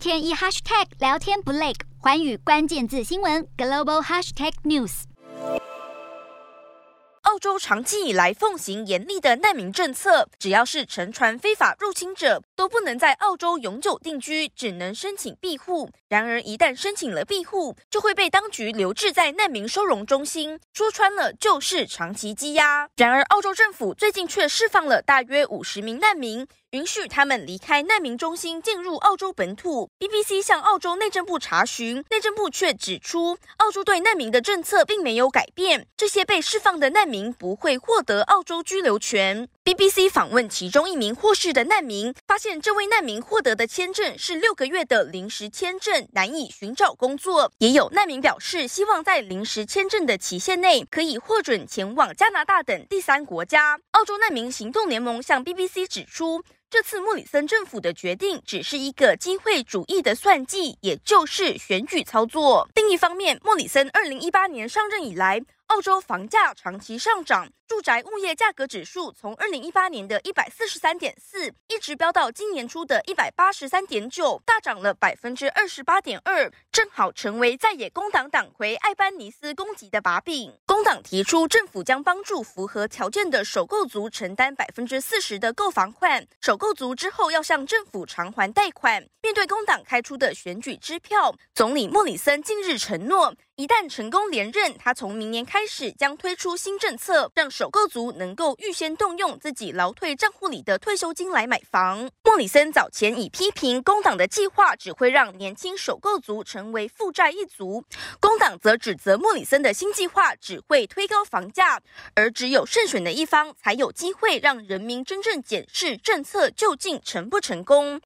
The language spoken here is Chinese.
天一 hashtag 聊天不累，寰宇关键字新闻 global hashtag news。澳洲长期以来奉行严厉的难民政策，只要是乘船非法入侵者，都不能在澳洲永久定居，只能申请庇护。然而，一旦申请了庇护，就会被当局留置在难民收容中心，说穿了就是长期羁押。然而，澳洲政府最近却释放了大约五十名难民。允许他们离开难民中心，进入澳洲本土。BBC 向澳洲内政部查询，内政部却指出，澳洲对难民的政策并没有改变。这些被释放的难民不会获得澳洲居留权。BBC 访问其中一名获释的难民，发现这位难民获得的签证是六个月的临时签证，难以寻找工作。也有难民表示，希望在临时签证的期限内可以获准前往加拿大等第三国家。澳洲难民行动联盟向 BBC 指出，这次莫里森政府的决定只是一个机会主义的算计，也就是选举操作。另一方面，莫里森二零一八年上任以来，澳洲房价长期上涨。住宅物业价格指数从二零一八年的一百四十三点四，一直飙到今年初的一百八十三点九，大涨了百分之二十八点二，正好成为在野工党党魁艾班尼斯攻击的把柄。工党提出，政府将帮助符合条件的首购族承担百分之四十的购房款，首购族之后要向政府偿还贷款。面对工党开出的选举支票，总理莫里森近日承诺，一旦成功连任，他从明年开始将推出新政策，让首购族能够预先动用自己劳退账户里的退休金来买房。莫里森早前已批评工党的计划只会让年轻首购族成为负债一族，工党则指责莫里森的新计划只会推高房价，而只有胜选的一方才有机会让人民真正检视政策究竟成不成功。